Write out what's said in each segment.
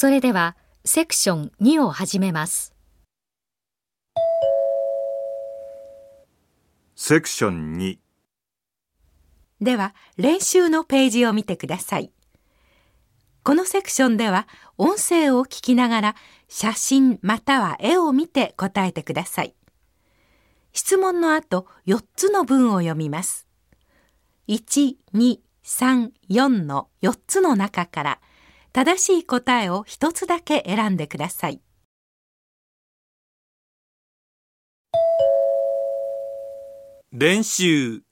それではセクション2を始めます。セクション2では練習のページを見てください。このセクションでは音声を聞きながら写真または絵を見て答えてください。質問の後4つの文を読みます。1、2、3、4の4つの中から正しい答えを1つだけ選んでください。練習。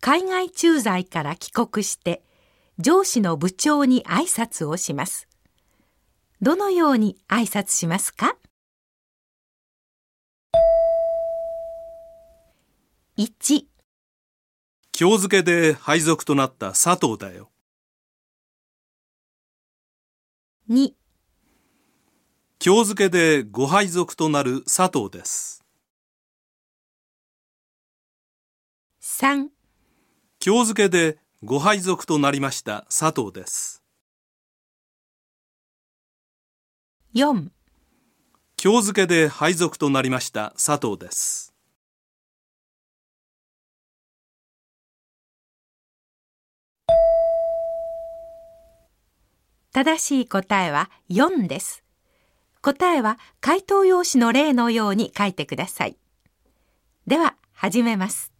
海外駐在から帰国して上司の部長に挨拶をします。どのように挨拶しますか？1今日付で配属となった佐藤だよ2今日付でご配属となる佐藤です。3今日付でご配属となりました佐藤です。4今日付で配属となりました佐藤です正しい答えは4です。答えは回答用紙の例のように書いてください。では始めます。